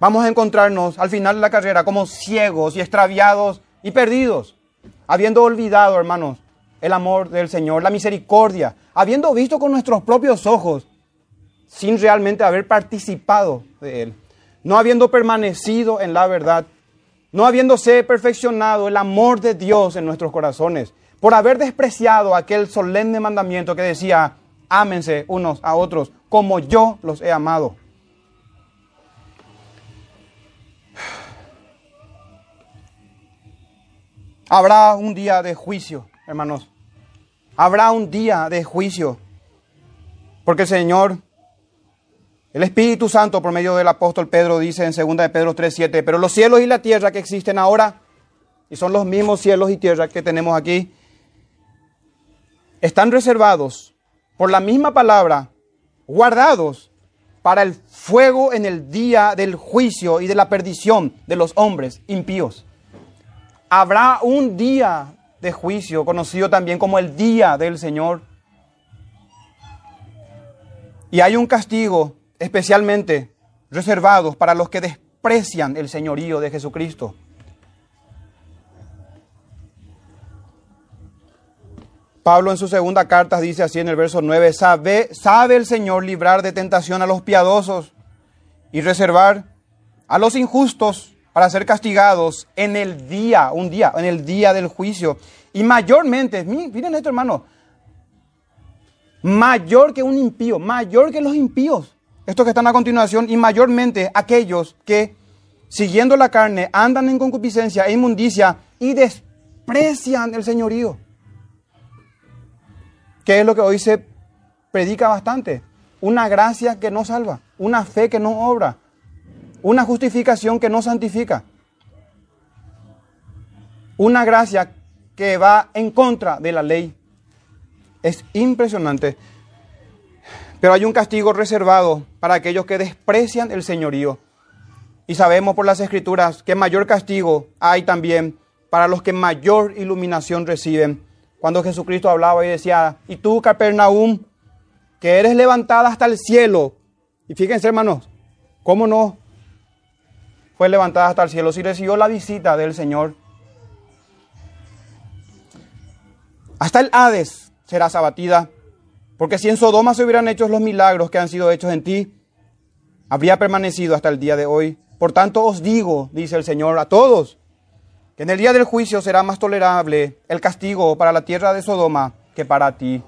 Vamos a encontrarnos al final de la carrera como ciegos y extraviados y perdidos, habiendo olvidado, hermanos, el amor del Señor, la misericordia, habiendo visto con nuestros propios ojos, sin realmente haber participado de Él, no habiendo permanecido en la verdad, no habiéndose perfeccionado el amor de Dios en nuestros corazones, por haber despreciado aquel solemne mandamiento que decía, ámense unos a otros como yo los he amado. Habrá un día de juicio, hermanos. Habrá un día de juicio. Porque el Señor, el Espíritu Santo, por medio del apóstol Pedro, dice en 2 de Pedro 3:7, pero los cielos y la tierra que existen ahora, y son los mismos cielos y tierra que tenemos aquí, están reservados por la misma palabra, guardados para el fuego en el día del juicio y de la perdición de los hombres impíos habrá un día de juicio, conocido también como el día del Señor. Y hay un castigo especialmente reservado para los que desprecian el señorío de Jesucristo. Pablo en su segunda carta dice así en el verso 9, sabe, sabe el Señor librar de tentación a los piadosos y reservar a los injustos para ser castigados en el día, un día, en el día del juicio. Y mayormente, miren esto hermano, mayor que un impío, mayor que los impíos, estos que están a continuación, y mayormente aquellos que, siguiendo la carne, andan en concupiscencia e inmundicia y desprecian el señorío. ¿Qué es lo que hoy se predica bastante? Una gracia que no salva, una fe que no obra, una justificación que no santifica. Una gracia que va en contra de la ley. Es impresionante. Pero hay un castigo reservado para aquellos que desprecian el señorío. Y sabemos por las escrituras que mayor castigo hay también para los que mayor iluminación reciben. Cuando Jesucristo hablaba y decía, y tú, Capernaum, que eres levantada hasta el cielo. Y fíjense, hermanos, cómo no fue levantada hasta el cielo, si recibió la visita del Señor. Hasta el Hades serás abatida, porque si en Sodoma se hubieran hecho los milagros que han sido hechos en ti, habría permanecido hasta el día de hoy. Por tanto os digo, dice el Señor, a todos, que en el día del juicio será más tolerable el castigo para la tierra de Sodoma que para ti.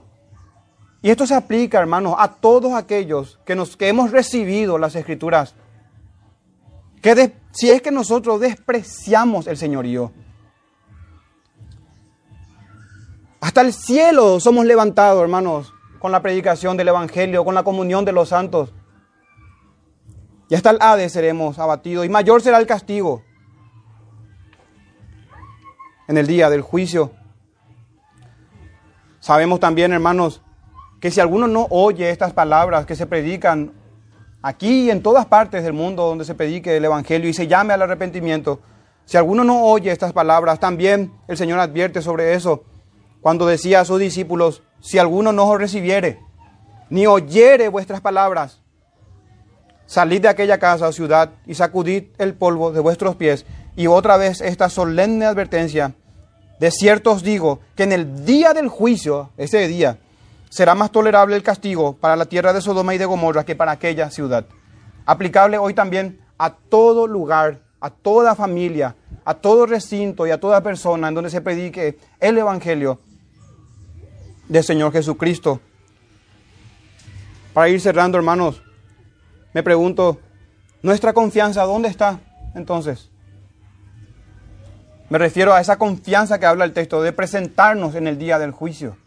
Y esto se aplica, hermanos, a todos aquellos que, nos, que hemos recibido las escrituras que si es que nosotros despreciamos el señorío. Hasta el cielo somos levantados, hermanos, con la predicación del Evangelio, con la comunión de los santos. Y hasta el Hades seremos abatidos y mayor será el castigo en el día del juicio. Sabemos también, hermanos, que si alguno no oye estas palabras que se predican aquí y en todas partes del mundo donde se predique el Evangelio y se llame al arrepentimiento, si alguno no oye estas palabras, también el Señor advierte sobre eso. Cuando decía a sus discípulos, si alguno no os recibiere, ni oyere vuestras palabras, salid de aquella casa o ciudad y sacudid el polvo de vuestros pies. Y otra vez esta solemne advertencia, de cierto os digo que en el día del juicio, ese día, será más tolerable el castigo para la tierra de Sodoma y de Gomorra que para aquella ciudad. Aplicable hoy también a todo lugar, a toda familia, a todo recinto y a toda persona en donde se predique el Evangelio del Señor Jesucristo. Para ir cerrando, hermanos, me pregunto, ¿nuestra confianza dónde está entonces? Me refiero a esa confianza que habla el texto de presentarnos en el día del juicio.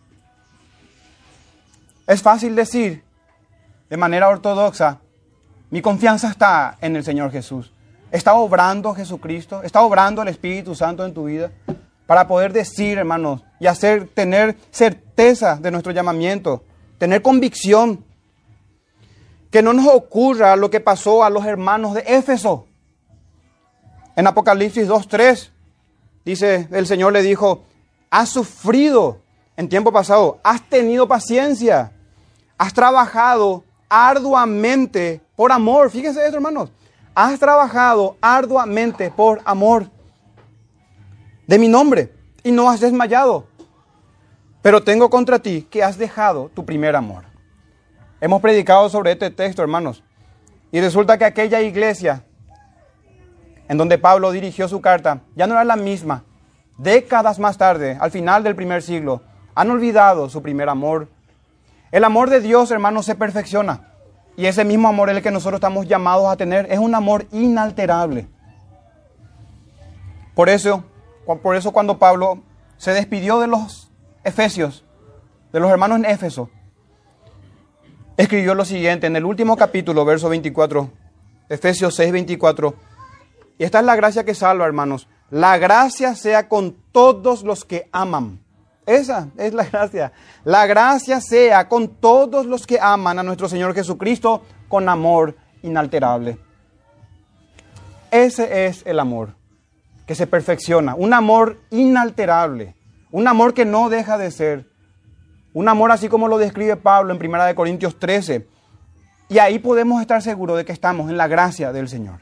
Es fácil decir de manera ortodoxa, mi confianza está en el Señor Jesús. ¿Está obrando Jesucristo? ¿Está obrando el Espíritu Santo en tu vida? Para poder decir, hermanos, y hacer, tener certeza de nuestro llamamiento, tener convicción. Que no nos ocurra lo que pasó a los hermanos de Éfeso. En Apocalipsis 2.3 dice, el Señor le dijo, has sufrido en tiempo pasado, has tenido paciencia, has trabajado arduamente por amor. Fíjense esto, hermanos. Has trabajado arduamente por amor de mi nombre y no has desmayado. Pero tengo contra ti que has dejado tu primer amor. Hemos predicado sobre este texto, hermanos. Y resulta que aquella iglesia en donde Pablo dirigió su carta ya no era la misma. Décadas más tarde, al final del primer siglo, han olvidado su primer amor. El amor de Dios, hermanos, se perfecciona. Y ese mismo amor, el que nosotros estamos llamados a tener, es un amor inalterable. Por eso, por eso cuando Pablo se despidió de los efesios, de los hermanos en Éfeso, escribió lo siguiente en el último capítulo, verso 24, Efesios 6, 24. Y esta es la gracia que salva, hermanos. La gracia sea con todos los que aman esa es la gracia. La gracia sea con todos los que aman a nuestro Señor Jesucristo con amor inalterable. Ese es el amor que se perfecciona. Un amor inalterable. Un amor que no deja de ser. Un amor así como lo describe Pablo en 1 Corintios 13. Y ahí podemos estar seguros de que estamos en la gracia del Señor.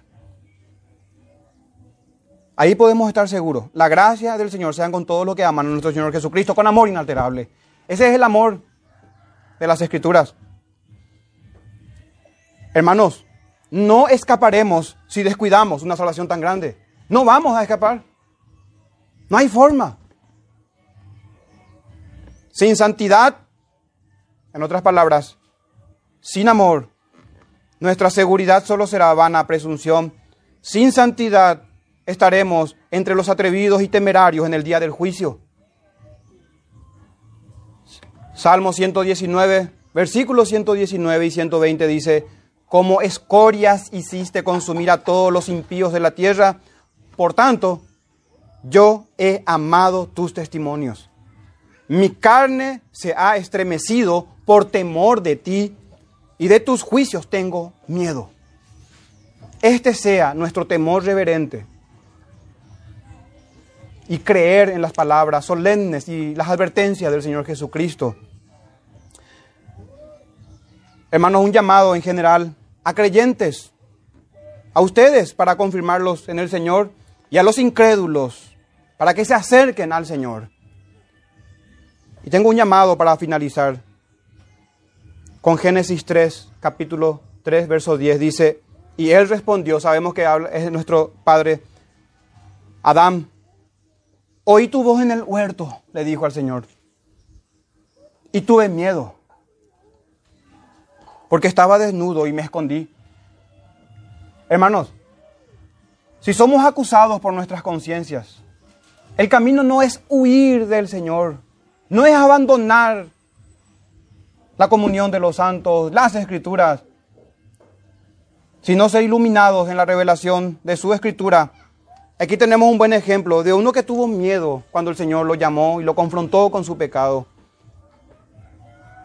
Ahí podemos estar seguros. La gracia del Señor sea con todos los que aman a nuestro Señor Jesucristo con amor inalterable. Ese es el amor de las Escrituras. Hermanos, no escaparemos si descuidamos una salvación tan grande. No vamos a escapar. No hay forma. Sin santidad, en otras palabras, sin amor, nuestra seguridad solo será vana presunción. Sin santidad, estaremos entre los atrevidos y temerarios en el día del juicio. Salmo 119, versículos 119 y 120 dice, como escorias hiciste consumir a todos los impíos de la tierra, por tanto, yo he amado tus testimonios. Mi carne se ha estremecido por temor de ti y de tus juicios tengo miedo. Este sea nuestro temor reverente y creer en las palabras solemnes y las advertencias del Señor Jesucristo. Hermanos, un llamado en general a creyentes, a ustedes para confirmarlos en el Señor y a los incrédulos para que se acerquen al Señor. Y tengo un llamado para finalizar con Génesis 3, capítulo 3, verso 10. Dice, y él respondió, sabemos que es nuestro padre Adán, Oí tu voz en el huerto, le dijo al Señor. Y tuve miedo, porque estaba desnudo y me escondí. Hermanos, si somos acusados por nuestras conciencias, el camino no es huir del Señor, no es abandonar la comunión de los santos, las escrituras, sino ser iluminados en la revelación de su escritura Aquí tenemos un buen ejemplo de uno que tuvo miedo cuando el Señor lo llamó y lo confrontó con su pecado.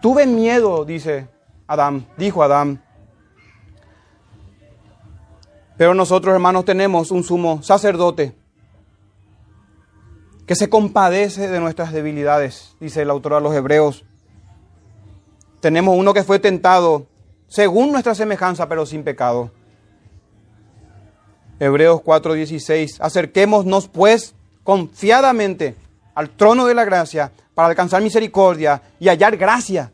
Tuve miedo, dice Adán, dijo Adán. Pero nosotros, hermanos, tenemos un sumo sacerdote que se compadece de nuestras debilidades, dice el autor a los Hebreos. Tenemos uno que fue tentado según nuestra semejanza, pero sin pecado. Hebreos 4:16. Acerquémonos pues confiadamente al trono de la gracia para alcanzar misericordia y hallar gracia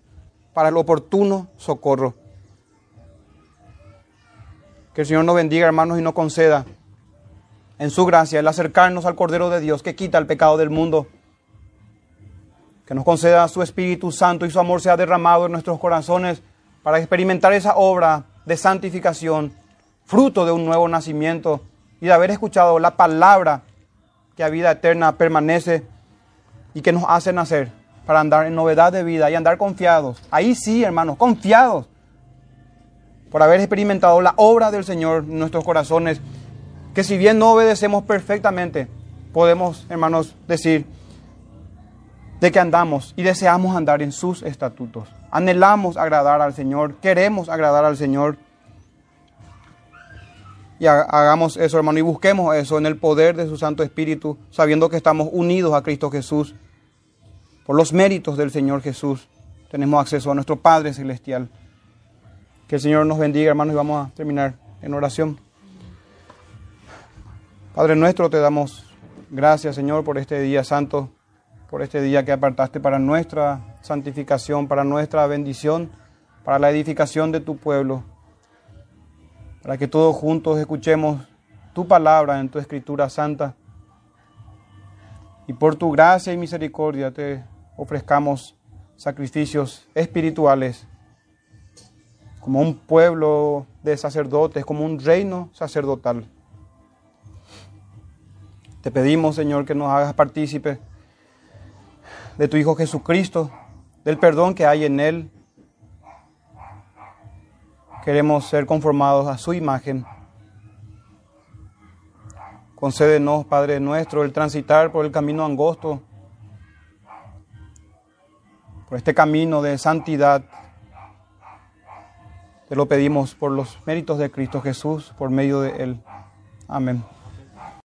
para el oportuno socorro. Que el Señor nos bendiga, hermanos, y nos conceda en su gracia el acercarnos al Cordero de Dios que quita el pecado del mundo. Que nos conceda su Espíritu Santo y su amor sea derramado en nuestros corazones para experimentar esa obra de santificación fruto de un nuevo nacimiento y de haber escuchado la palabra que a vida eterna permanece y que nos hace nacer para andar en novedad de vida y andar confiados. Ahí sí, hermanos, confiados por haber experimentado la obra del Señor en nuestros corazones, que si bien no obedecemos perfectamente, podemos, hermanos, decir de que andamos y deseamos andar en sus estatutos. Anhelamos agradar al Señor, queremos agradar al Señor. Y hagamos eso, hermano, y busquemos eso en el poder de su Santo Espíritu, sabiendo que estamos unidos a Cristo Jesús. Por los méritos del Señor Jesús, tenemos acceso a nuestro Padre Celestial. Que el Señor nos bendiga, hermanos, y vamos a terminar en oración. Padre nuestro, te damos gracias, Señor, por este día santo, por este día que apartaste para nuestra santificación, para nuestra bendición, para la edificación de tu pueblo para que todos juntos escuchemos tu palabra en tu escritura santa. Y por tu gracia y misericordia te ofrezcamos sacrificios espirituales como un pueblo de sacerdotes, como un reino sacerdotal. Te pedimos, Señor, que nos hagas partícipe de tu Hijo Jesucristo, del perdón que hay en Él, Queremos ser conformados a su imagen. Concédenos, Padre nuestro, el transitar por el camino angosto, por este camino de santidad. Te lo pedimos por los méritos de Cristo Jesús, por medio de Él. Amén.